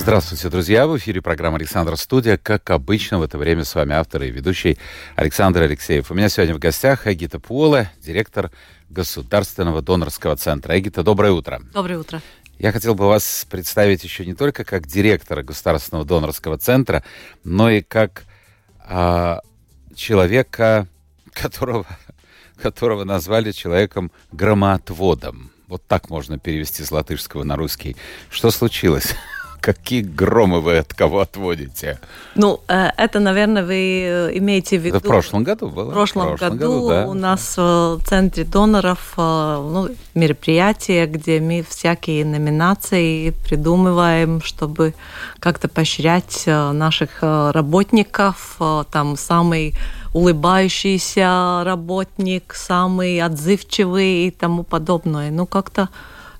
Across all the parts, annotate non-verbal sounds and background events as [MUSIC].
Здравствуйте, друзья! В эфире программа «Александр Студия». Как обычно, в это время с вами автор и ведущий Александр Алексеев. У меня сегодня в гостях Эгита Пуола, директор Государственного донорского центра. Эгита, доброе утро. Доброе утро. Я хотел бы вас представить еще не только как директора Государственного донорского центра, но и как а, человека, которого, которого назвали человеком-громоотводом. Вот так можно перевести с латышского на русский. Что случилось? Какие громы вы от кого отводите? Ну, э, это, наверное, вы э, имеете в виду... Это в прошлом году было? В прошлом, в прошлом году, году да. у нас в Центре доноров ну, мероприятие, где мы всякие номинации придумываем, чтобы как-то поощрять э, наших работников. Там самый улыбающийся работник, самый отзывчивый и тому подобное. Ну, как-то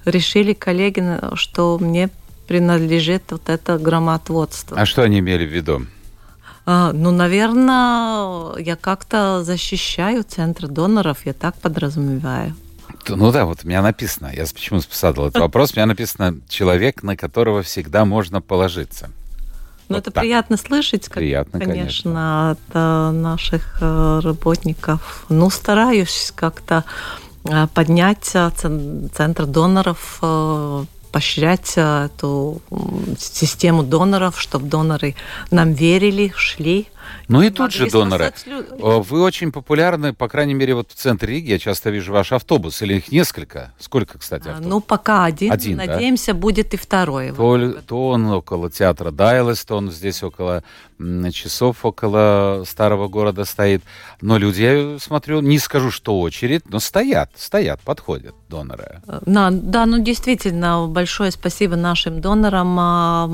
решили коллеги, что мне принадлежит вот это громоотводство. А что они имели в виду? А, ну, наверное, я как-то защищаю центр доноров, я так подразумеваю. Ну да, вот у меня написано, я почему задал этот вопрос, у меня написано «человек, на которого всегда можно положиться». Ну, вот это так. приятно слышать, как, приятно, конечно, конечно, от э, наших э, работников. Ну, стараюсь как-то э, поднять центр доноров поощрять э, эту систему доноров, чтобы доноры нам верили, шли. Ну и тут же доноры. Вы очень популярны, по крайней мере, вот в центре Риги. Я часто вижу ваш автобус. Или их несколько? Сколько, кстати, автобус? Ну, пока один. один Надеемся, да? будет и второй. То, то он около театра Дайлес, то он здесь около часов, около старого города стоит. Но люди, я смотрю, не скажу, что очередь, но стоят, стоят, подходят доноры. Да, да, ну действительно, большое спасибо нашим донорам. А,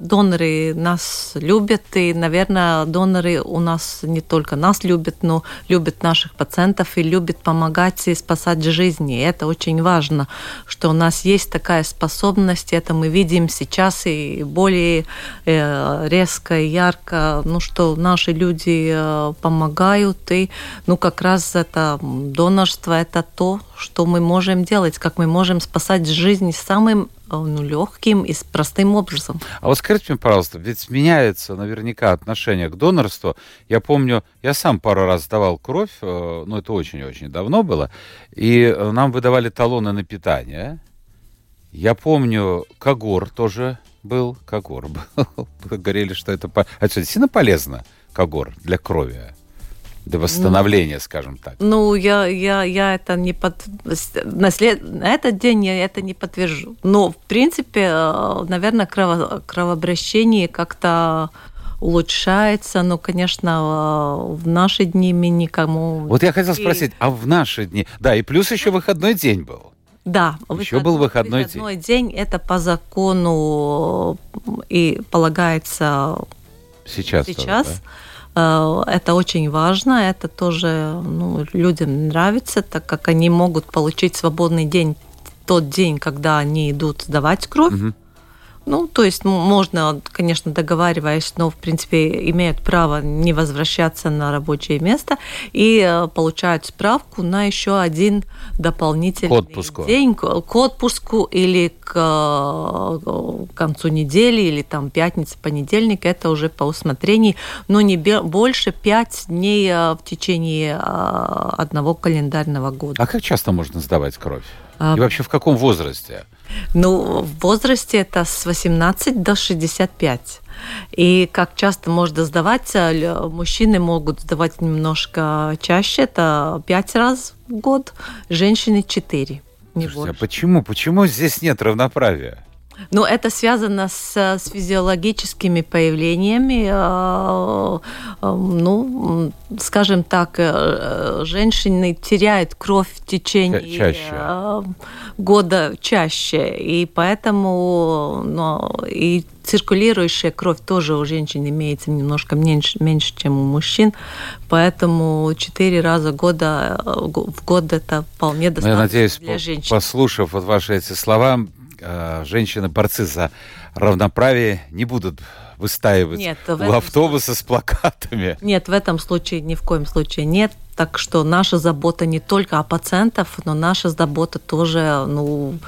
доноры нас любят, и, наверное, доноры доноры. У нас не только нас любят, но любят наших пациентов и любят помогать и спасать жизни. И это очень важно, что у нас есть такая способность, это мы видим сейчас и более э, резко и ярко, ну, что наши люди э, помогают, и ну, как раз это донорство, это то, что мы можем делать, как мы можем спасать жизнь самым ну, легким и простым образом. А вот скажите мне, пожалуйста, ведь меняется наверняка отношение к донорству. Я помню, я сам пару раз давал кровь, э, ну, это очень-очень давно было, и э, нам выдавали талоны на питание. Я помню, Кагор тоже был, Кагор [LAUGHS] был. Говорили, что это, это действительно полезно, Кагор, для крови до восстановления, ну, скажем так. Ну, я, я, я это не под... На, след... на этот день я это не подтвержу. Но, в принципе, э, наверное, крово... кровообращение как-то улучшается, но, конечно, э, в наши дни мы никому... Вот я хотел спросить, а в наши дни... Да, и плюс еще выходной день был. Да, еще был выходной, выходной день. день. Это по закону и полагается сейчас. Сейчас. Тоже, да? Э, это очень важно, это тоже ну, людям нравится, так как они могут получить свободный день тот день, когда они идут сдавать кровь. Угу. Ну, то есть можно, конечно, договариваясь, но, в принципе, имеют право не возвращаться на рабочее место и э, получают справку на еще один дополнительный к отпуску. день к отпуску или к, э, к концу недели или там пятница, понедельник. Это уже по усмотрению, но не больше пять дней э, в течение одного календарного года. А как часто можно сдавать кровь? А... И вообще в каком возрасте? Ну, в возрасте это с 18 до 65. И как часто можно сдавать, мужчины могут сдавать немножко чаще, это 5 раз в год, женщины 4. Не Слушайте, а почему? Почему здесь нет равноправия? Ну, это связано с, с физиологическими появлениями. Э, э, ну, скажем так, э, женщины теряют кровь в течение чаще. года чаще. И поэтому ну, и циркулирующая кровь тоже у женщин имеется немножко меньше, меньше чем у мужчин. Поэтому четыре раза года, в год это вполне достаточно ну, Я надеюсь, для женщин. послушав вот ваши эти слова, Э, женщины-борцы за равноправие не будут выстаивать нет, у автобуса случае... с плакатами. Нет, в этом случае ни в коем случае нет. Так что наша забота не только о пациентах, но наша забота тоже ну,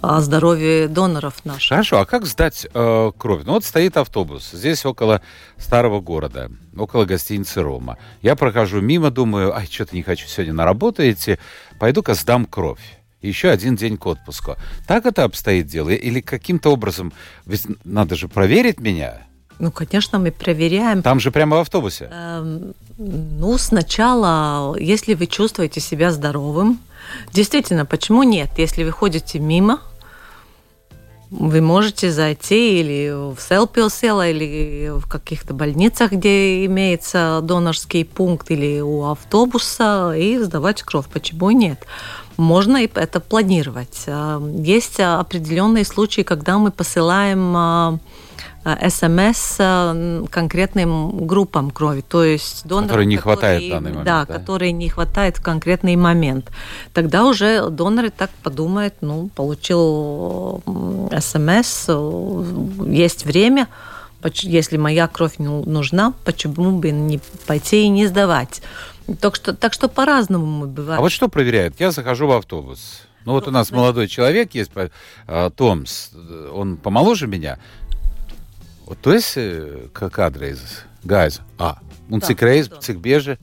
о здоровье доноров наших. Хорошо, а как сдать э, кровь? Ну вот стоит автобус, здесь около старого города, около гостиницы «Рома». Я прохожу мимо, думаю, ай, что-то не хочу сегодня на работу идти, пойду-ка сдам кровь еще один день к отпуску. Так это обстоит дело? Или каким-то образом, ведь надо же проверить меня? Ну, конечно, мы проверяем. Там же прямо в автобусе? Эм, ну, сначала, если вы чувствуете себя здоровым, действительно, почему нет? Если вы ходите мимо, вы можете зайти или в Селпилсела, или в каких-то больницах, где имеется донорский пункт, или у автобуса, и сдавать кровь. Почему нет? Можно это планировать. А, есть определенные случаи, когда мы посылаем а, а, СМС конкретным группам крови, то есть донорам, которые не хватает в данный момент. Да, да, которые не хватает в конкретный момент. Тогда уже доноры так подумают, ну, получил СМС, есть время, если моя кровь нужна, почему бы не пойти и не сдавать? Так что, так что по-разному мы бываем. А вот что проверяют? Я захожу в автобус. Ну вот у нас молодой человек есть, а, Томс, он помоложе меня. Вот то есть как адрес, гайз. А, он цик рейс, цик беже.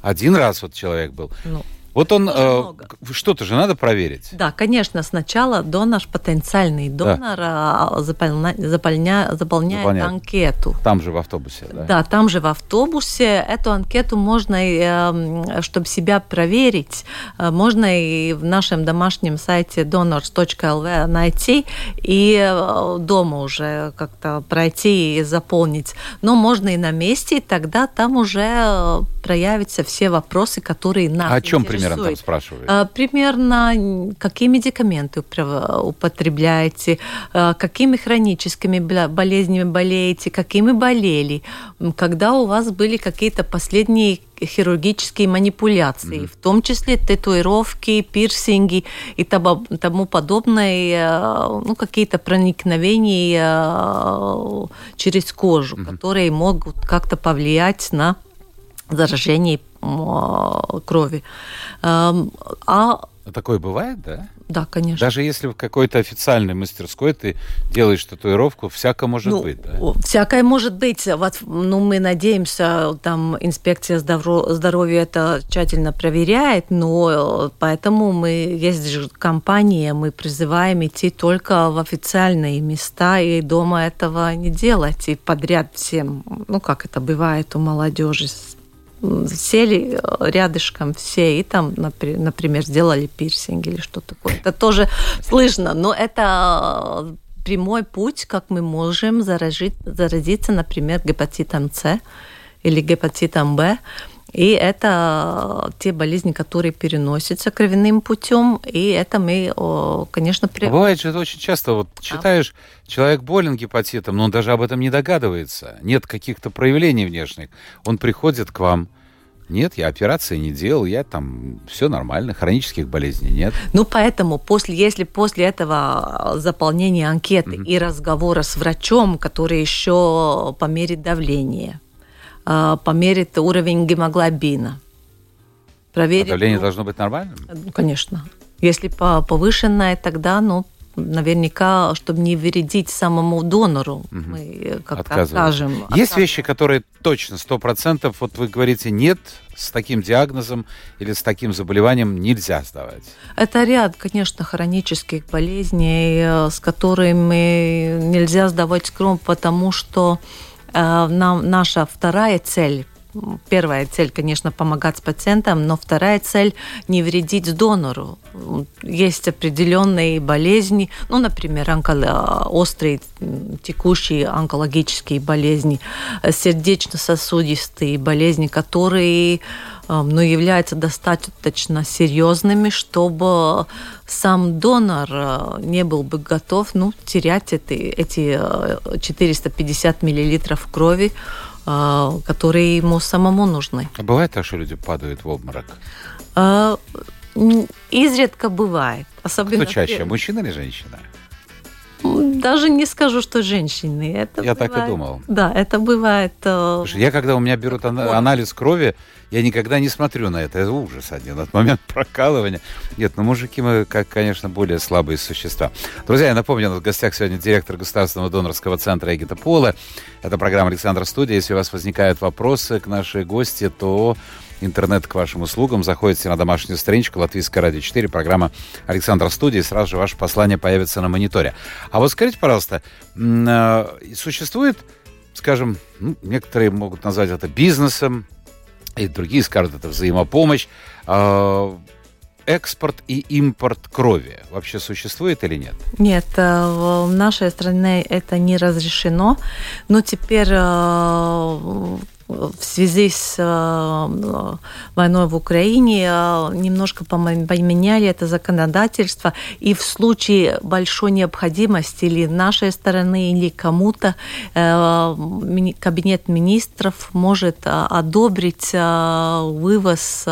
Один раз вот человек был. Ну. Вот он, э, что-то же надо проверить. Да, конечно, сначала донор, потенциальный донор да. заполня, заполня, заполняет Заполняет. анкету. Там же в автобусе, да? Да, там же в автобусе. Эту анкету можно, э, чтобы себя проверить, э, можно и в нашем домашнем сайте donors.lv найти и э, дома уже как-то пройти и заполнить. Но можно и на месте, и тогда там уже проявятся все вопросы, которые нас а О чем примерно там спрашивают? А, примерно, какие медикаменты употребляете, а, какими хроническими болезнями болеете, какими болели, когда у вас были какие-то последние хирургические манипуляции, mm-hmm. в том числе татуировки, пирсинги и тому подобное, ну, какие-то проникновения через кожу, mm-hmm. которые могут как-то повлиять на заражений крови. А Такое бывает, да? Да, конечно. Даже если в какой-то официальной мастерской ты делаешь татуировку, всякое может ну, быть, да? Всякое может быть. Вот, ну, мы надеемся, там инспекция здоровья это тщательно проверяет, но поэтому мы, есть же компания, мы призываем идти только в официальные места и дома этого не делать, и подряд всем, ну, как это бывает у молодежи сели э, рядышком все и там, например, сделали пирсинг или что такое. Это тоже слышно, но это э, прямой путь, как мы можем заразить, заразиться, например, гепатитом С или гепатитом Б. И это э, те болезни, которые переносятся кровяным путем, и это мы, конечно, при... Бывает же это очень часто, вот читаешь, а? человек болен гепатитом, но он даже об этом не догадывается, нет каких-то проявлений внешних, он приходит к вам, нет, я операции не делал, я там все нормально, хронических болезней нет. Ну, поэтому, после, если после этого заполнения анкеты mm-hmm. и разговора с врачом, который еще померит давление, а, померит уровень гемоглобина. Проверит, а давление ну, должно быть нормальным? Конечно. Если повышенное, тогда, ну, наверняка, чтобы не вредить самому донору, угу. мы как-то откажем. Есть вещи, которые точно, сто процентов, вот вы говорите, нет, с таким диагнозом или с таким заболеванием нельзя сдавать? Это ряд, конечно, хронических болезней, э, с которыми нельзя сдавать кровь, потому что э, нам, наша вторая цель первая цель, конечно, помогать пациентам, но вторая цель – не вредить донору. Есть определенные болезни, ну, например, онколо- острые текущие онкологические болезни, сердечно-сосудистые болезни, которые ну, являются достаточно серьезными, чтобы сам донор э, не был бы готов ну, терять эти, эти 450 миллилитров крови, э, которые ему самому нужны. А бывает так, что люди падают в обморок? Изредка бывает. Особенно Кто чаще, мужчина или женщина? Даже не скажу, что женщины. Это я бывает, так и думал. Да, это бывает. Э, Слушай, я когда у меня берут анализ крови, я никогда не смотрю на это. Это ужас один от момента [LAUGHS] прокалывания. Нет, ну мужики мы, как, конечно, более слабые существа. Друзья, я напомню, у нас в гостях сегодня директор Государственного донорского центра Эгита Пола. Это программа Александра Студия. Если у вас возникают вопросы к нашей гости, то интернет к вашим услугам. Заходите на домашнюю страничку Латвийская радио 4, программа Александра Студии, сразу же ваше послание появится на мониторе. А вот скажите, пожалуйста, э, существует, скажем, ну, некоторые могут назвать это бизнесом, и другие скажут, это взаимопомощь, э, экспорт и импорт крови вообще существует или нет? Нет, э, в нашей стране это не разрешено, но теперь в связи с э, войной в Украине э, немножко поменяли это законодательство, и в случае большой необходимости или нашей стороны, или кому-то э, кабинет министров может одобрить вывоз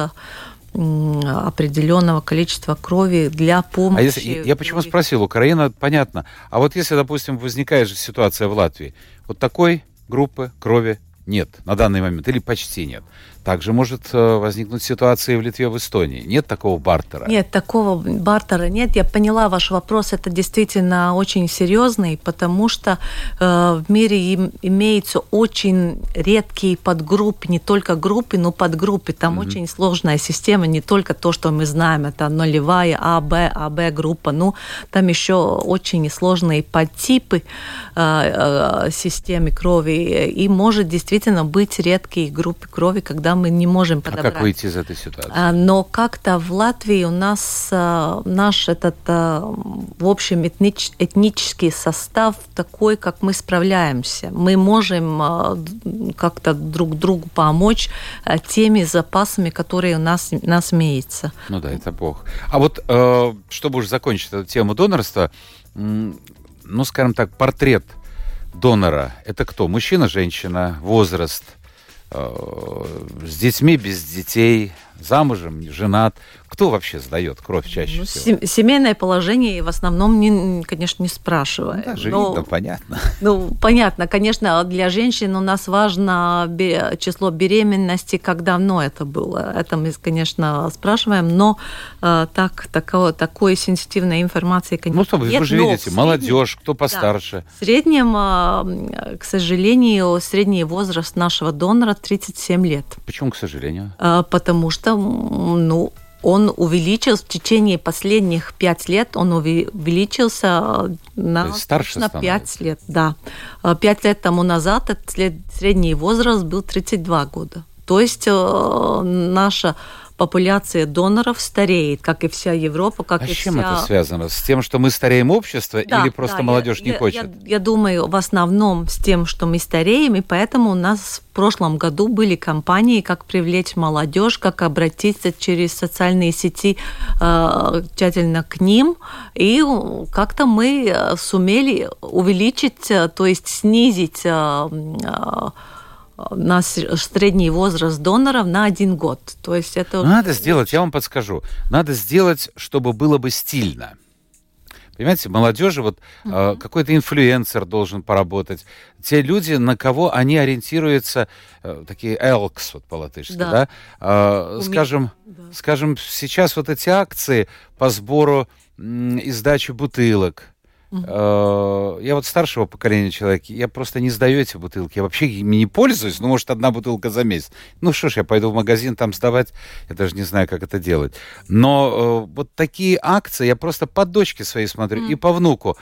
определенного количества крови для помощи. А если, я почему спросил, Украина, понятно. А вот если, допустим, возникает же ситуация в Латвии, вот такой группы крови нет на данный момент или почти нет. Также может э, возникнуть ситуация в Литве, в Эстонии. Нет такого бартера? Нет, такого бартера нет. Я поняла ваш вопрос. Это действительно очень серьезный, потому что э, в мире им, имеются очень редкие подгруппы, не только группы, но подгруппы. Там mm-hmm. очень сложная система, не только то, что мы знаем, это нулевая А, Б, А, Б группа. Ну, там еще очень сложные подтипы э, э, системы крови. И может действительно быть редкие группы крови, когда когда мы не можем подобрать. А как выйти из этой ситуации? А, но как-то в Латвии у нас а, наш этот, а, в общем, этнич, этнический состав такой, как мы справляемся. Мы можем как-то друг другу помочь теми запасами, которые у нас, у нас имеются. Ну да, это Бог. А вот, чтобы уже закончить эту тему донорства, ну, скажем так, портрет донора – это кто? Мужчина, женщина, возраст – Э, с детьми, без детей, замужем, женат. Кто вообще сдает кровь чаще ну, всего? Семейное положение в основном, не, конечно, не спрашивает. Ну, даже но, видно, понятно. Ну, понятно. Конечно, для женщин у нас важно число беременности, как давно это было. Это мы, конечно, спрашиваем, но э, так, такого, такой сенситивной информации, конечно, Ну, что вы, вы же видите, молодежь, кто постарше. Да, в среднем, э, к сожалению, средний возраст нашего донора 37 лет. Почему, к сожалению? Э, потому что, ну, он увеличился в течение последних пять лет, он увеличился на старше на пять лет, да. А пять лет тому назад этот средний возраст был 32 года. То есть э, наша популяция доноров стареет, как и вся Европа, как а и с чем вся... это связано? С тем, что мы стареем общество да, или просто да, молодежь я, не я, хочет? Я, я думаю, в основном с тем, что мы стареем, и поэтому у нас в прошлом году были кампании, как привлечь молодежь, как обратиться через социальные сети э, тщательно к ним, и как-то мы э, сумели увеличить, э, то есть снизить э, э, на средний возраст доноров на один год. То есть это... Надо сделать, я вам подскажу, надо сделать, чтобы было бы стильно. Понимаете, молодежи, вот uh-huh. э, какой-то инфлюенсер должен поработать. Те люди, на кого они ориентируются, э, такие элкс, вот по-латышски, да? да? Э, скажем, да. скажем, сейчас вот эти акции по сбору и сдаче бутылок, Э, я вот старшего поколения человек, я просто не сдаю эти бутылки. Я вообще ими не пользуюсь, ну, может, одна бутылка за месяц. Ну, что ж, я пойду в магазин там сдавать, я даже не знаю, как это делать. Но э, вот такие акции я просто по дочке своей смотрю mm. и по внуку.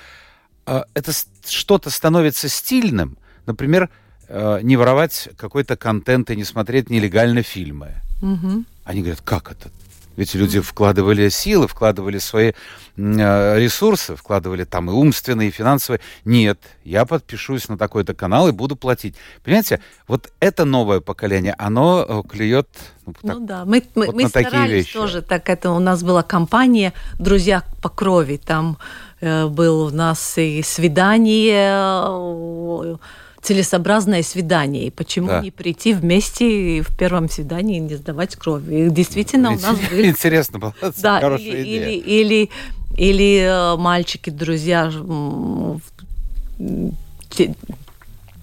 Э, это что-то становится стильным. Например, э, не воровать какой-то контент и не смотреть нелегально фильмы. Мгм. Они говорят, как это? Ведь люди вкладывали силы, вкладывали свои э, ресурсы, вкладывали там и умственные, и финансовые. Нет, я подпишусь на такой-то канал и буду платить. Понимаете, вот это новое поколение, оно э, клюет ну, так, Ну да, мы, мы, вот мы такие старались вещи. тоже. Так это у нас была компания «Друзья по крови». Там э, был у нас и свидание, э, целесообразное свидание. И почему Да. не прийти вместе и в первом свидании и не сдавать кровь? И действительно у нас были Интересно было. [LAUGHS] да, Хорошая или, идея. или, или, или, э, мальчики, друзья, те-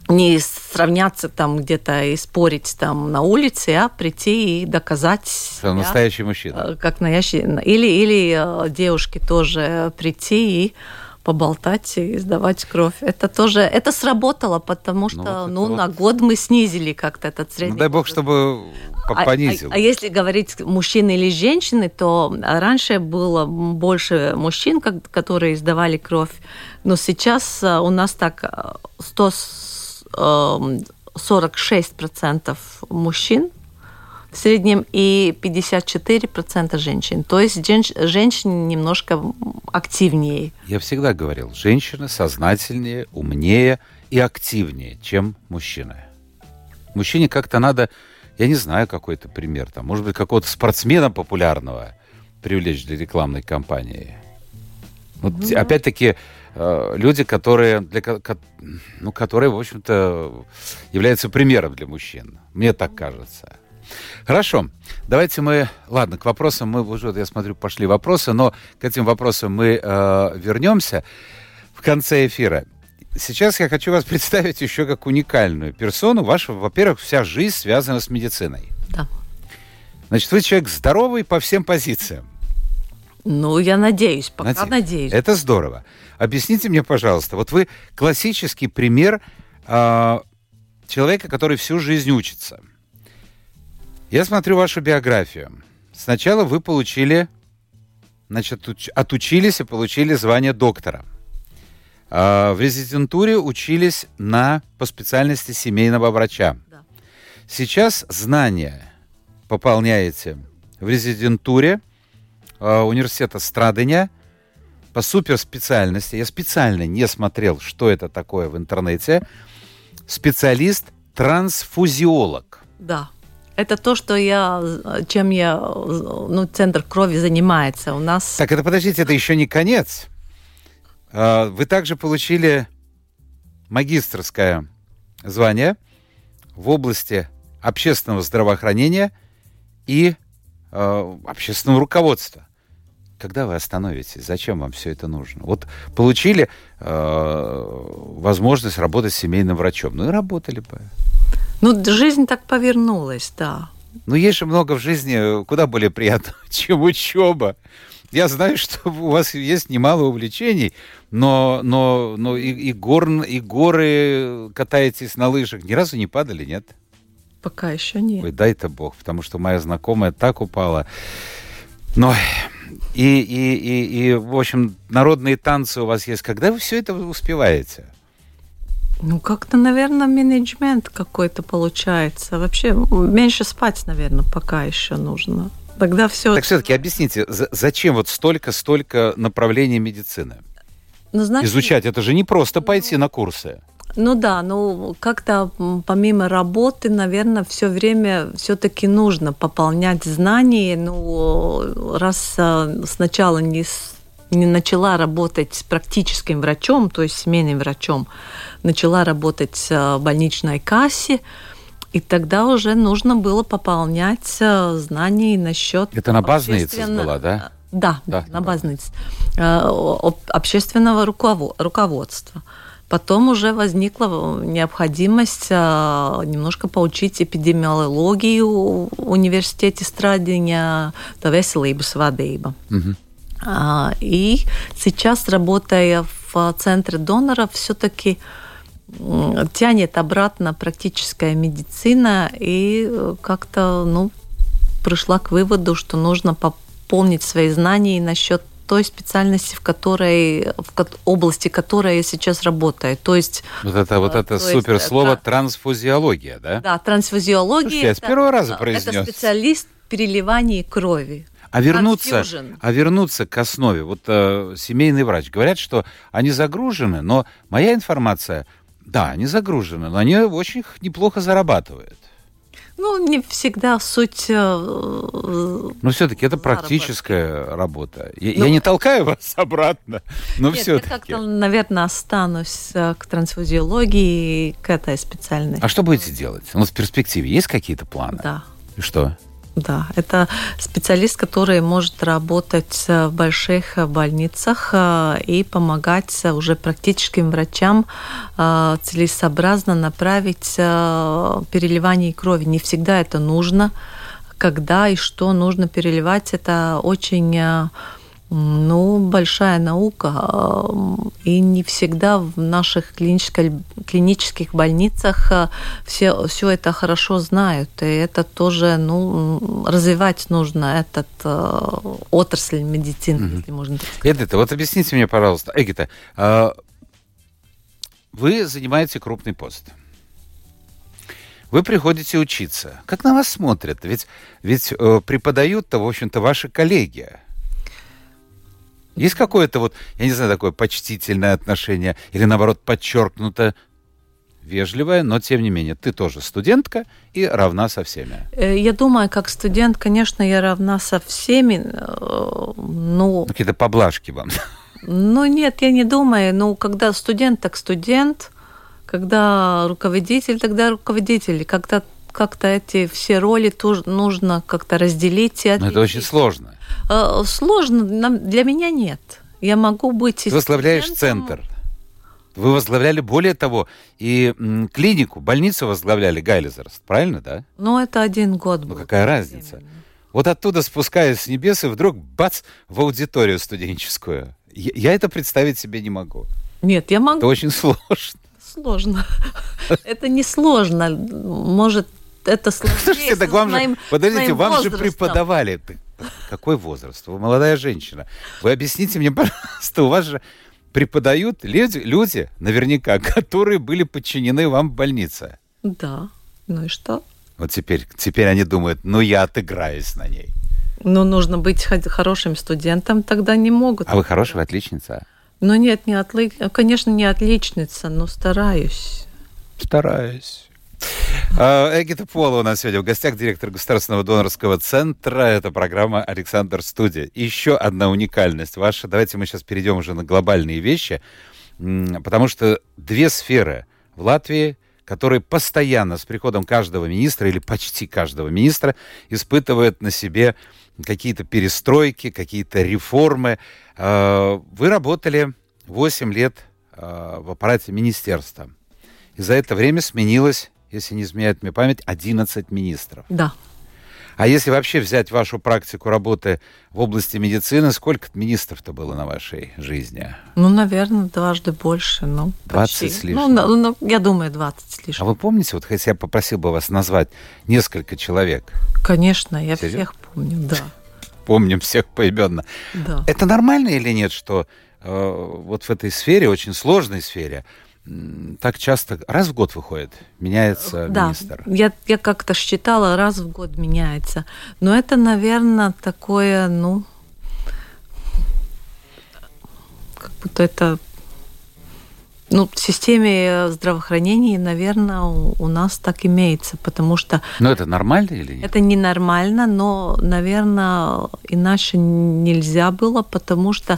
не сравняться там где-то и спорить там на улице, а прийти и доказать Что себя, настоящий мужчина. э, как настоящий. Или, или э, девушки тоже прийти и поболтать и сдавать кровь. Это тоже, это сработало, потому что, вот ну, вот. на год мы снизили как-то этот средний Ну, дай бог, чтобы по- А- а- понизил. А, если говорить мужчины или женщины, то раньше было больше мужчин, которые сдавали кровь, но сейчас а, у нас так а, 146% мужчин в среднем и 54% женщин. То есть женщ- женщины немножко активнее. Я всегда говорил, женщины сознательнее, умнее и активнее, чем мужчины. Мужчине как-то надо, я не знаю, какой-то пример, там, может быть, какого-то спортсмена популярного привлечь для рекламной кампании. Вот, опять-таки, э, люди, которые, для, ну, которые, в общем-то, являются примером для мужчин. Мне так кажется. Хорошо, давайте мы, ладно, к вопросам мы уже, я смотрю, пошли вопросы, но к этим вопросам мы э, вернемся в конце эфира. Сейчас я хочу вас [LAUGHS] представить еще как уникальную персону. Ваша, во-первых, вся жизнь связана с медициной. Да. Значит, вы человек здоровый по всем позициям. Ну, я надеюсь, пока Надеюсь. надеюсь. Это здорово. Объясните мне, пожалуйста, вот вы классический пример а, человека, который всю жизнь учится. Я смотрю вашу биографию. Сначала вы получили, значит, уч- отучились и получили звание доктора. А, в резидентуре учились на, по специальности семейного врача. Да. Сейчас знания пополняете в резидентуре а, университета Страдыня по суперспециальности. Я специально не смотрел, что это такое в интернете. Специалист-трансфузиолог. Да. Это то, что я, чем я, ну, центр крови занимается. У нас Так, это подождите, это еще не конец. А, Вы также получили магистрское звание в области общественного здравоохранения и э, общественного руководства. Когда вы остановитесь? Зачем вам все это нужно? Вот получили э, возможность работать с семейным врачом. Ну и работали бы. Ну, жизнь так повернулась, да. Но есть же много в жизни куда более приятного, [LAUGHS] чем учеба. Я знаю, что у вас есть немало увлечений, но, но, но и, и, гор, и горы катаетесь на лыжах. Ни разу не падали, нет? Пока еще нет. Ой, дай-то бог, потому что моя знакомая так упала. Но и, и, и, и, в общем, народные танцы у вас есть. Когда вы все это успеваете? Ну, как-то, наверное, менеджмент какой-то получается. Вообще, меньше спать, наверное, пока еще нужно. Тогда все. Так все-таки объясните, за- зачем вот столько-столько направлений медицины? ну, знаете, Изучать, это же не просто пойти на курсы. Ну да, ну как-то помимо работы, наверное, все время все-таки нужно пополнять знания. Ну, раз а, сначала не, не начала работать с практическим врачом, то есть семейным врачом, начала работать а, в больничной кассе, и тогда уже нужно было пополнять а, знания насчет... Это на Базнице общественно- была, да? Да, Да, да на Базнице. Э, об- Общественного руково- руководства. Потом уже возникла необходимость немножко поучить эпидемиологию в университете Страдиня, то veselības vadība. А, И сейчас, работая в центре доноров, все-таки тянет обратно практическая медицина и э, как-то ну, пришла к выводу, что нужно пополнить свои знания насчет той специальности, в которой, в области которой я сейчас работаю. То есть... Вот это, вот это супер слово это, трансфузиология, да? Да, трансфузиология. Слушайте, я с первого раза произнес. Это специалист переливания крови. А вернуться, а вернуться к основе. Вот э, семейный врач. Говорят, что они загружены, но моя информация, да, они загружены, но они очень неплохо зарабатывают. Ну, не всегда суть... Э, но все-таки это практическая работа. Я, ну, я не толкаю вас [LAUGHS] обратно, но все-таки. Я как-то, наверное, останусь э, к трансфузиологии к этой специальности. А что будете делать? У нас в перспективе есть какие-то планы? Да. И что? Да, это специалист, который может работать в больших больницах э, и помогать уже практическим врачам э, целесообразно направить э, переливание крови. Не всегда это нужно. Когда и что нужно переливать, это очень ну, большая наука, э, и не всегда в наших клинических больницах э, все, все это хорошо знают. И это тоже ну, развивать нужно, этот э, отрасль медицины, mm-hmm. если можно так сказать. Эдита, вот объясните мне, пожалуйста, Эгита, э, вы занимаете крупный пост. Вы приходите учиться. Как на вас смотрят? Ведь, ведь э, преподают-то, в общем-то, ваши коллеги. Есть какое-то вот, я не знаю, такое почтительное отношение или наоборот подчеркнуто вежливое, но тем не менее, ты тоже студентка и равна со всеми. Э, я думаю, как студент, конечно, я равна со всеми, э, но... Какие-то поблажки вам. Ну, нет, я не думаю. Ну, когда студент, так студент. Когда руководитель, тогда руководитель. Когда как-то эти все роли тоже нужно как-то разделить и отличить. Но это очень сложно. Э, сложно, для меня нет. Я могу быть... Ты возглавляешь центр. Вы возглавляли, более того, и м, клинику, больницу возглавляли Гайлезерст, правильно, да? Ну, это один год Ну, какая разница? Вот оттуда спускаясь с небес, и вдруг бац, в аудиторию студенческую. Я, я это представить себе не могу. Нет, я могу. Это очень [LAUGHS] сложно. Сложно. [LAUGHS] Это не сложно. Может, это сложнее Слушайте, так вам же, подождите, вам же преподавали. Какой возраст? Вы молодая женщина. Вы объясните мне, [LAUGHS] пожалуйста, у вас же преподают люди, люди наверняка, [LAUGHS] которые были подчинены вам в больнице. Да. Ну и что? Вот теперь, теперь они думают, ну я отыграюсь на ней. Ну, нужно быть хорошим студентом, тогда не могут. А вы хорошая отличница? Ну нет, не отли... конечно, не отличница, но стараюсь. Стараюсь. А, Эгита Пола у нас сегодня в гостях, директор Государственного донорского центра. Это программа «Александр Студия». Еще одна уникальность ваша. Давайте мы сейчас перейдем уже на глобальные вещи, потому что две сферы в Латвии, которые постоянно с приходом каждого министра или почти каждого министра испытывают на себе какие-то перестройки, какие-то реформы. А, вы работали 8 лет а, в аппарате министерства. И за это время сменилось если не изменяет мне память, 11 министров. Да. А если вообще взять вашу практику работы в области медицины, сколько министров-то было на вашей жизни? Ну, наверное, дважды больше. Ну, 20 почти. с лишним? Ну, ну, я думаю, 20 с лишним. А вы помните, вот если я попросил бы вас назвать несколько человек? Конечно, я Серьезно? всех помню, да. [LAUGHS] Помним всех поименно. Да. Это нормально или нет, что э, вот в этой сфере, очень сложной сфере, так часто, раз в год выходит, меняется да, министр. Я, я как-то считала, раз в год меняется. Но это, наверное, такое, ну, как будто это ну, в системе здравоохранения, наверное, у, у нас так имеется, потому что... Но это нормально или нет? Это ненормально, но, наверное, иначе нельзя было, потому что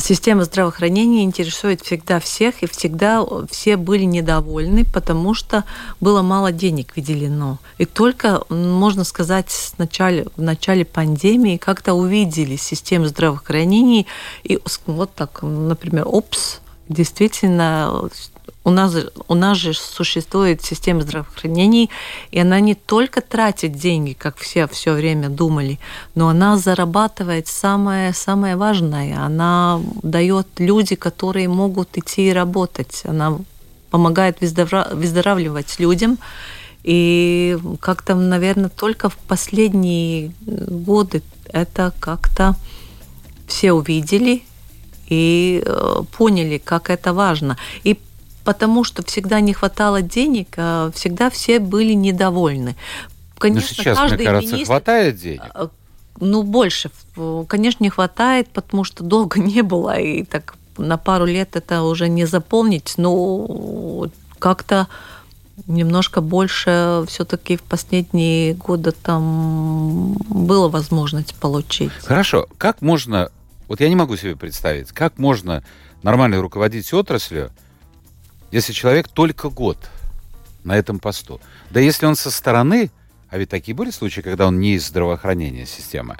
система здравоохранения интересует всегда всех, и всегда все были недовольны, потому что было мало денег выделено. И только, можно сказать, с начала, в начале пандемии как-то увидели систему здравоохранения, и вот так, например, ОПС, действительно у нас, у нас же существует система здравоохранения, и она не только тратит деньги, как все все время думали, но она зарабатывает самое, самое важное. Она дает люди, которые могут идти и работать. Она помогает выздоравливать людям. И как-то, наверное, только в последние годы это как-то все увидели и э, поняли, как это важно. И потому что всегда не хватало денег, а всегда все были недовольны. Конечно, Но сейчас, каждый мне кажется, министр... хватает денег. Э, ну, больше. Конечно, не хватает, потому что долго [LAUGHS] не было, и так на пару лет это уже не заполнить, но как-то немножко больше все-таки в последние годы там была возможность получить. Хорошо. Как можно, вот я не могу себе представить, как можно нормально руководить отраслью, если человек только год на этом посту? Да если он со стороны, а ведь такие были случаи, когда он не из здравоохранения системы,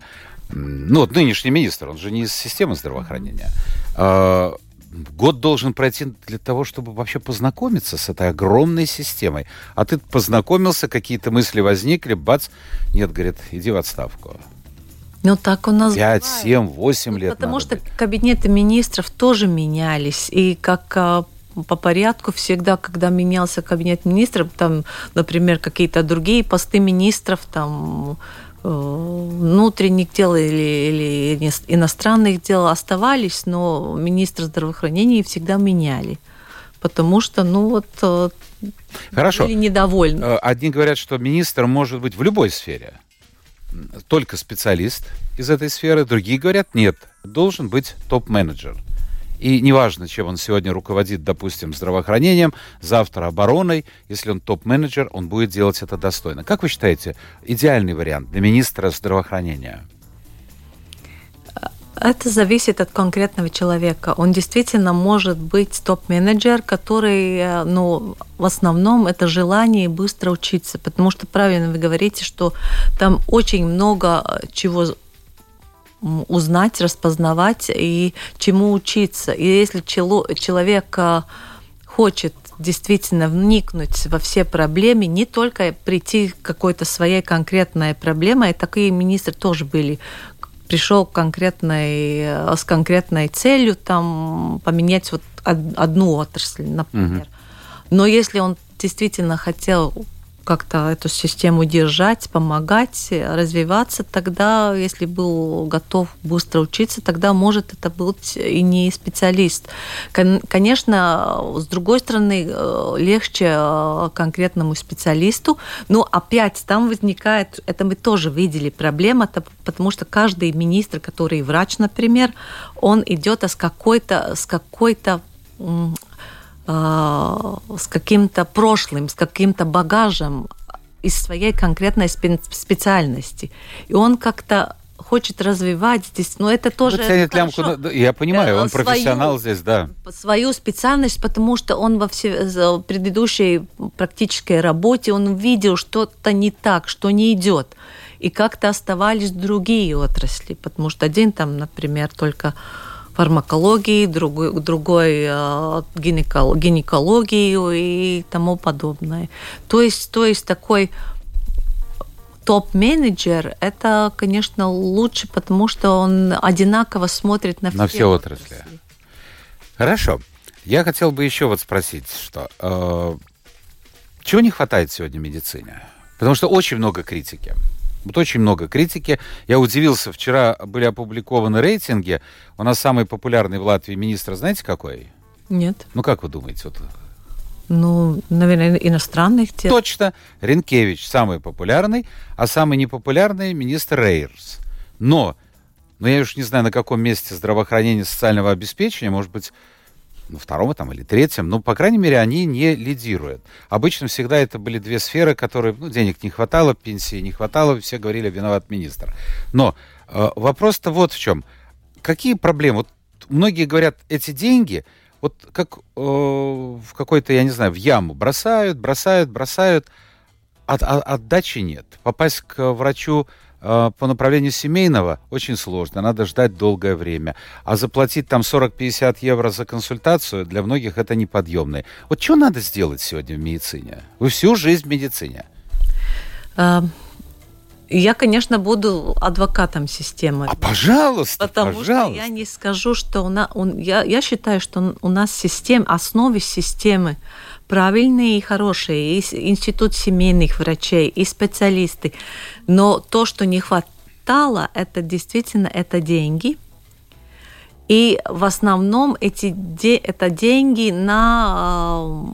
ну вот нынешний министр, он же не из системы здравоохранения, а, год должен пройти для того, чтобы вообще познакомиться с этой огромной системой. А ты познакомился, какие-то мысли возникли, бац, нет, говорит, иди в отставку. Ну, так у нас 5, бывает. 7, 8 лет. Потому что быть. кабинеты министров тоже менялись. И как а, по порядку всегда, когда менялся кабинет министров, там, например, какие-то другие посты министров, там, Э, внутренних дел или, или иностранных дел оставались, но министр здравоохранения всегда меняли. Потому что, ну вот, э, Хорошо. были недовольны. Э, одни говорят, что министр может быть в любой сфере. Только специалист из этой сферы. Другие говорят, нет, должен быть топ-менеджер. И неважно, чем он сегодня руководит, допустим, здравоохранением, завтра обороной, если он топ-менеджер, он будет делать это достойно. Как вы считаете, идеальный вариант для министра здравоохранения? Это зависит от конкретного человека. Он действительно может быть топ-менеджер, который, э, ну, в основном это желание быстро учиться, потому что правильно вы говорите, что там очень много э, чего узнать, распознавать и чему учиться. И если человек а, хочет действительно вникнуть во все проблемы, не только прийти к какой-то своей конкретной проблеме, и такие министры тоже были, пришел конкретной, а, с конкретной целью там, поменять вот одну отрасль, например. Угу. Но если он действительно хотел как-то эту систему держать, помогать, развиваться, тогда, если был готов быстро учиться, тогда может это быть и не специалист. Конечно, с другой стороны, э, легче э, конкретному специалисту, но опять там возникает, это мы тоже видели, проблема, потому что каждый министр, который врач, например, он идет с какой-то с какой-то а, с каким-то прошлым, с каким-то багажем из своей конкретной специальности. И он как-то хочет развивать здесь, но это тоже... Ценит лямку, ну, я понимаю, он свою, профессионал здесь, да. Свою специальность, потому что он во все, предыдущей практической работе, он видел что-то не так, что не идет. И как-то оставались другие отрасли, потому что один там, например, только фармакологии, другой, другой э, гинекологии и тому подобное. То есть, то есть такой топ-менеджер, это, конечно, лучше, потому что он одинаково смотрит на, на все, все отрасли. отрасли. Хорошо. Я хотел бы еще вот спросить, что э, чего не хватает сегодня в медицине? Потому что очень много критики. Вот очень много критики. Я удивился, вчера были опубликованы рейтинги. У нас самый популярный в Латвии министр, знаете, какой? Нет. Ну, как вы думаете? Вот... Ну, наверное, иностранных дел. Точно. Ренкевич самый популярный, а самый непопулярный министр Рейерс. Но, но я уж не знаю, на каком месте здравоохранения социального обеспечения, может быть, на втором там, или третьем, но, по крайней мере, они не лидируют. Обычно всегда это были две сферы, которые, ну, денег не хватало, пенсии не хватало, все говорили, виноват министр. Но э, вопрос-то вот в чем. Какие проблемы? Вот многие говорят, эти деньги, вот как э, в какой-то, я не знаю, в яму бросают, бросают, бросают, от, от, отдачи нет. Попасть к врачу по направлению семейного очень сложно, надо ждать долгое время. А заплатить там 40-50 евро за консультацию для многих это неподъемное. Вот что надо сделать сегодня в медицине? Вы всю жизнь в медицине. А, я, конечно, буду адвокатом системы. А пожалуйста, потому пожалуйста. что я не скажу, что у нас, я, я считаю, что у нас система, основе системы правильные и хорошие, и институт семейных врачей, и специалисты. Но то, что не хватало, это действительно это деньги. И в основном эти де, это деньги на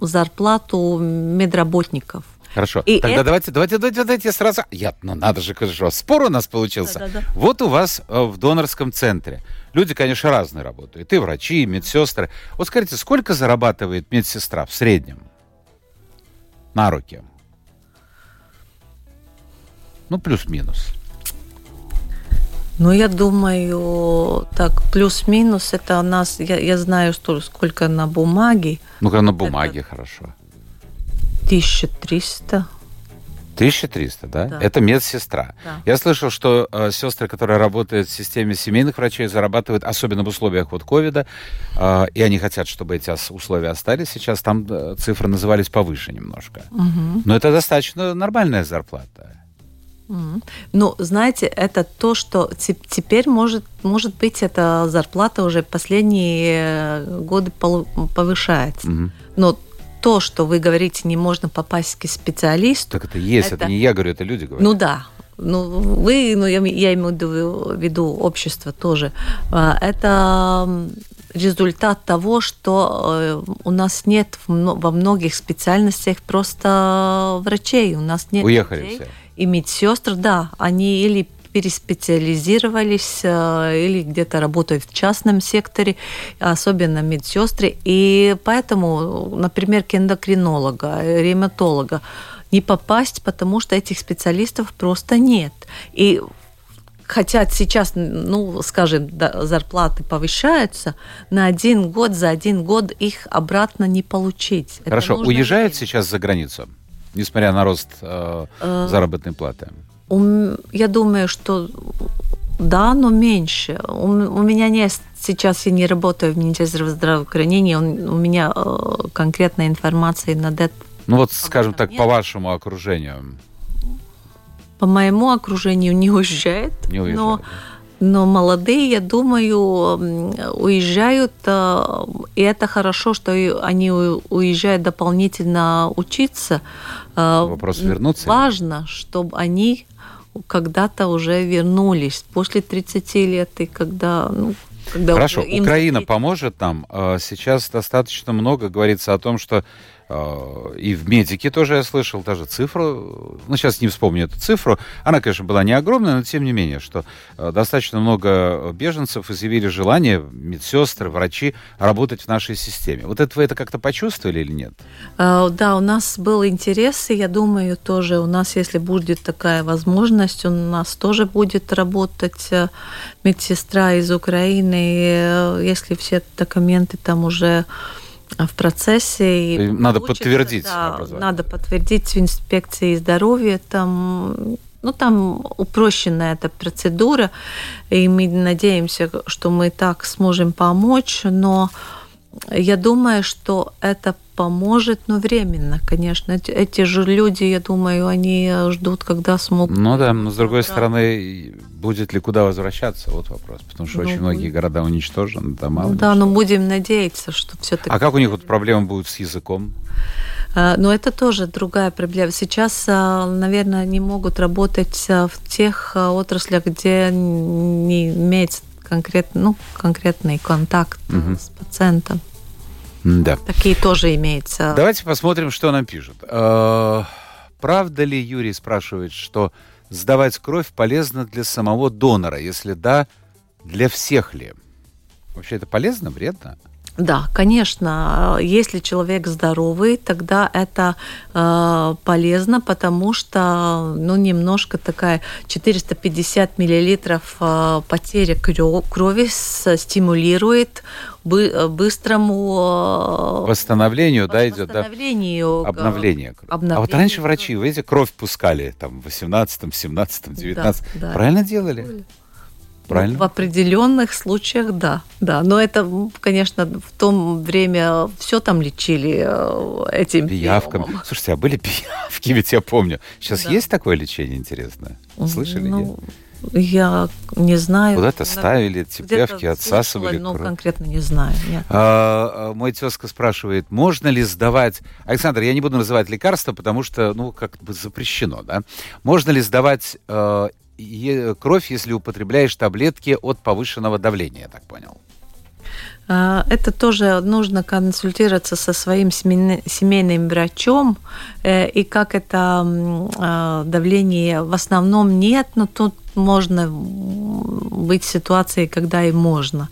э, зарплату медработников. Хорошо. И Тогда это... давайте, давайте, давайте, давайте сразу. Я, ну надо же, хорошо. Спор у нас получился. Да, да, да. Вот у вас э, в донорском центре. Люди, конечно, разные работают. И врачи, и медсестры. Вот скажите, сколько зарабатывает медсестра в среднем? На руки. Ну, плюс-минус. Ну, я думаю, так, плюс-минус, это у нас, я, я знаю, что сколько на бумаге. Ну-ка, на бумаге, это... хорошо. 1300. 1300, да? да? Это медсестра. Да. Я слышал, что э, сестры, которые работают в системе семейных врачей, зарабатывают, особенно в условиях вот ковида, э, и они хотят, чтобы эти условия остались. Сейчас там э, цифры назывались повыше немножко. Угу. Но это достаточно нормальная зарплата. Ну, знаете, это то, что теперь может, может быть, эта зарплата уже последние э, годы повышается. Угу. Но то, что вы говорите, не можно попасть к специалисту. Так это есть, это, это не я говорю, это люди говорят. Ну да, ну, вы, ну, я, я имею в виду общество тоже. А, это результат того, что э, у нас нет во многих специальностях просто врачей. У нас нет Уехали врачей. все. И медсестры, да, они или переспециализировались э, или где-то работают в частном секторе, особенно медсестры. И поэтому, например, к эндокринолога, ревматолога не попасть, потому что этих специалистов просто нет. И хотя сейчас, ну, скажем, зарплаты повышаются, на один год, за один год их обратно не получить. Хорошо, уезжают время. сейчас за границу, несмотря на рост э, э заработной платы? Я думаю, что да, но меньше. У, у меня нет сейчас я не работаю в Министерстве здравоохранения, у меня э, конкретной информации на это. Ну вот, скажем так, нет. по вашему окружению. По моему окружению не уезжает, не уезжает но, но молодые, я думаю, уезжают, э, и это хорошо, что они уезжают дополнительно учиться. Э, Вопрос вернуться? Важно, чтобы они когда-то уже вернулись после 30 лет, и когда, ну, когда Хорошо, Украина поможет нам. А, сейчас достаточно много говорится о том, что Э, и в медике тоже я слышал даже цифру, ну сейчас не вспомню эту цифру, она, конечно, была не огромная, но тем не менее, что э, достаточно много беженцев изъявили желание, медсестры, врачи, работать в нашей системе. Вот это вы это как-то почувствовали или нет? Э, да, у нас был интерес, и я думаю, тоже у нас, если будет такая возможность, у нас тоже будет работать медсестра из Украины, если все документы там уже в процессе. И надо подтвердить да, Надо подтвердить в инспекции здоровья. Там, ну, там упрощенная эта процедура, и мы надеемся, что мы так сможем помочь, но я думаю, что это поможет, но временно, конечно. Эти, же люди, я думаю, они ждут, когда смогут. Ну да, но с другой да. стороны, будет ли куда возвращаться, вот вопрос. Потому что ну, очень многие города уничтожены, дома. Ну, да, но будем надеяться, что все-таки. А как у них вот проблемы будут с языком? А, но это тоже другая проблема. Сейчас, а, наверное, не могут работать а, в тех отраслях, где не имеется конкрет, ну, конкретный контакт угу. с пациентом. Да. Такие тоже имеются. Давайте посмотрим, что нам пишут. А, правда ли, Юрий спрашивает, что сдавать кровь полезно для самого донора? Если да, для всех ли? Вообще это полезно, вредно? Да, конечно, если человек здоровый, тогда это э, полезно, потому что ну, немножко такая 450 миллилитров э, потеря крови стимулирует бы, быстрому э, восстановлению, да, идет, да, обновление. обновление. А вот раньше врачи, вы видите, кровь пускали там в 18, 17, 19. Да, да. Правильно делали? Правильно? В определенных случаях, да, да. Но это, конечно, в то время все там лечили э, этим пиявками. Приемом. Слушайте, а были пиявки, [LAUGHS] ведь я помню. Сейчас да. есть такое лечение интересное? Слышали? Ну, нет? Я не знаю. Куда-то ставили эти пиявки, отсасывали Ну, конкретно не знаю. Нет. А, а, мой тезка спрашивает, можно ли сдавать... Александр, я не буду называть лекарства, потому что, ну, как бы запрещено, да? Можно ли сдавать э, кровь, если употребляешь таблетки от повышенного давления, я так понял. А, это тоже нужно консультироваться со своим семейным врачом. Э, и как это а, давление в основном нет, но тут можно быть ситуацией, когда и можно.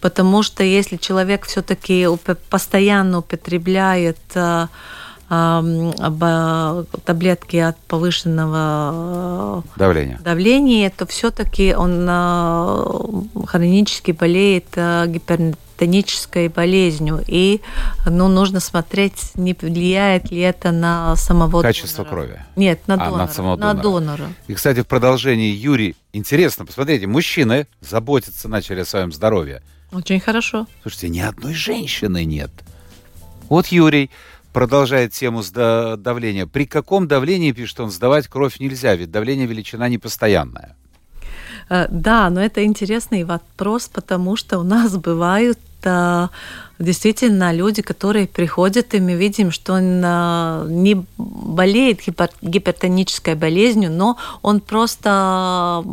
Потому что если человек все-таки постоянно употребляет а, таблетки от повышенного давления, давления то все-таки он хронически болеет гипер тонической болезнью. И ну, нужно смотреть, не влияет ли это на самого Качество донора. крови? Нет, на а, донора. На, самого на донора. донора. И, кстати, в продолжении, Юрий, интересно, посмотрите, мужчины заботиться начали о своем здоровье. Очень хорошо. Слушайте, ни одной женщины нет. Вот Юрий продолжает тему давления. При каком давлении, пишет он, сдавать кровь нельзя, ведь давление величина непостоянная. Э, да, но это интересный вопрос, потому что у нас бывают э, действительно люди, которые приходят, и мы видим, что он э, не болеет гипертонической болезнью, но он просто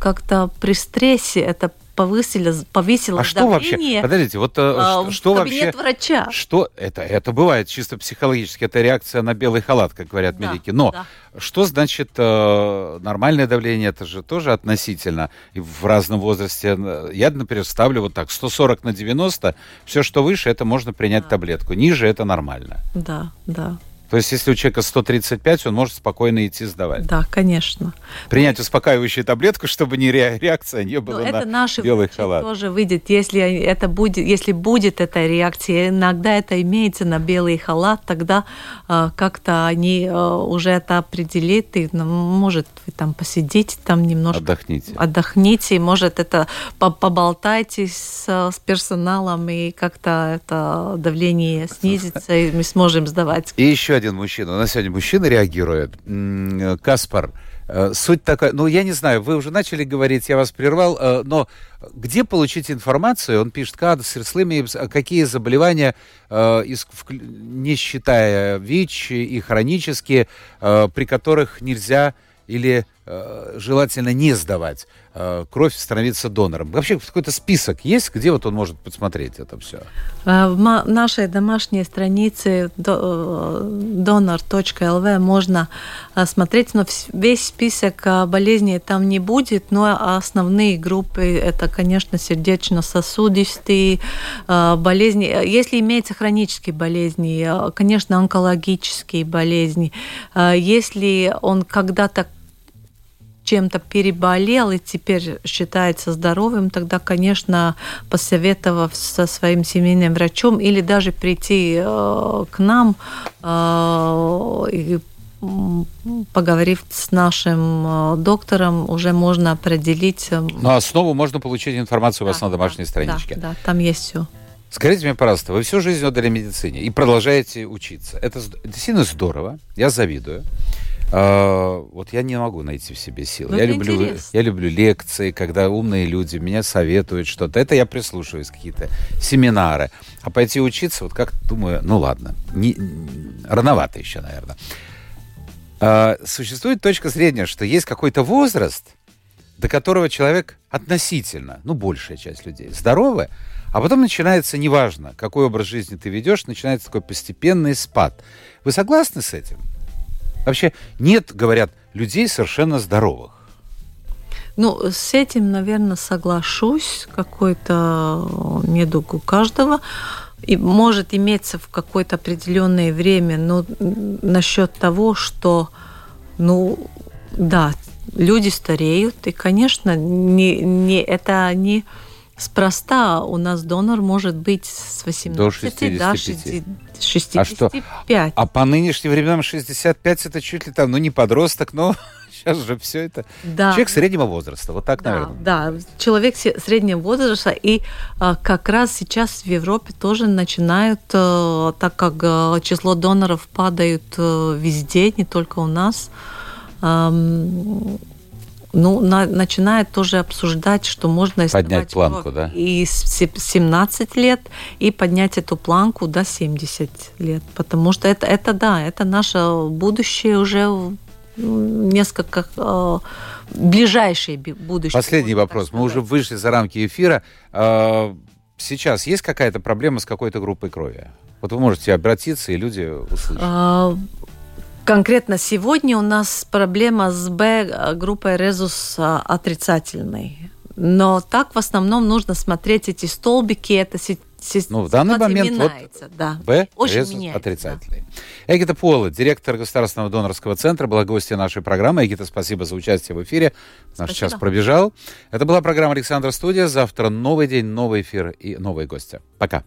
как-то при стрессе это повысили, повысило а что вообще? Подождите, вот а, что вообще? врача. Что это? Это бывает чисто психологически, это реакция на белый халат, как говорят да, медики. Но да. что значит э, нормальное давление? Это же тоже относительно и в разном возрасте. Я, например, ставлю вот так: 140 на 90. Все, что выше, это можно принять да. таблетку. Ниже это нормально. Да, да. То есть, если у человека 135, он может спокойно идти сдавать. Да, конечно. Принять успокаивающую таблетку, чтобы не реакция не была Но на это наши белый халат. тоже выйдет, если это будет, если будет эта реакция, иногда это имеется на белый халат, тогда э, как-то они э, уже это определят, и ну, может вы там посидите, там немножко отдохните, отдохните, может это поболтайте с, с персоналом и как-то это давление снизится, и мы сможем сдавать. И еще один мужчина. У нас сегодня мужчина реагирует. Каспар, э, суть такая, ну, я не знаю, вы уже начали говорить, я вас прервал, э, но где получить информацию? Он пишет, как какие заболевания, э, не считая ВИЧ и хронические, при которых нельзя или желательно не сдавать кровь, становиться донором. Вообще какой-то список есть, где вот он может посмотреть это все? Э, в нашей домашней странице donor.lv э, можно э, смотреть, но весь список болезней там не будет, но основные группы это, конечно, сердечно-сосудистые болезни. Если имеются хронические болезни, конечно, онкологические болезни. Если он когда-то чем-то переболел и теперь считается здоровым, тогда, конечно, посоветовав со своим семейным врачом или даже прийти э, к нам э, и поговорив с нашим э, доктором, уже можно определить. Э, Но основу можно получить информацию да, у вас на домашней да, страничке. Да, да, там есть все. Скажите мне, пожалуйста, вы всю жизнь отдали медицине и продолжаете учиться. Это действительно здорово, я завидую. А, вот я не могу найти в себе силы. я люблю, я люблю лекции, когда умные люди меня советуют что-то. Это я прислушиваюсь, какие-то семинары. А пойти учиться, вот как думаю, ну ладно, не, рановато еще, наверное. А, существует точка зрения, что есть какой-то возраст, до которого человек относительно, ну, большая часть людей, здоровы, а потом начинается, неважно, какой образ жизни ты ведешь, начинается такой постепенный спад. Вы согласны с этим? Вообще нет, говорят, людей совершенно здоровых. Ну, с этим, наверное, соглашусь. Какой-то недуг у каждого. И может иметься в какое-то определенное время, но насчет того, что, ну, да, люди стареют, и, конечно, не, не, это не спроста. У нас донор может быть с 18 до 65. до 60, 65. А, что? а по нынешним временам 65 это чуть ли там, ну не подросток, но [LAUGHS] сейчас же все это... Да. Человек среднего возраста, вот так, да, наверное. Да, человек среднего возраста, и а, как раз сейчас в Европе тоже начинают, а, так как а, число доноров падает а, везде, не только у нас, ну, на, начинает тоже обсуждать, что можно поднять планку, да? И 17 лет, и поднять эту планку до 70 лет. Потому что это, это да, это наше будущее уже несколько э, ближайшее будущее. Последний вопрос. Мы уже вышли за рамки эфира. Э, сейчас есть какая-то проблема с какой-то группой крови? Вот вы можете обратиться, и люди услышат. Конкретно сегодня у нас проблема с Б группой резус отрицательной. Но так в основном нужно смотреть эти столбики, это ну, в данный момент вот да. Б Очень отрицательный. Да. Эгита Пола, директор Государственного донорского центра, была гостья нашей программы. Эгита, спасибо за участие в эфире. Наш спасибо. час пробежал. Это была программа «Александр Студия». Завтра новый день, новый эфир и новые гости. Пока.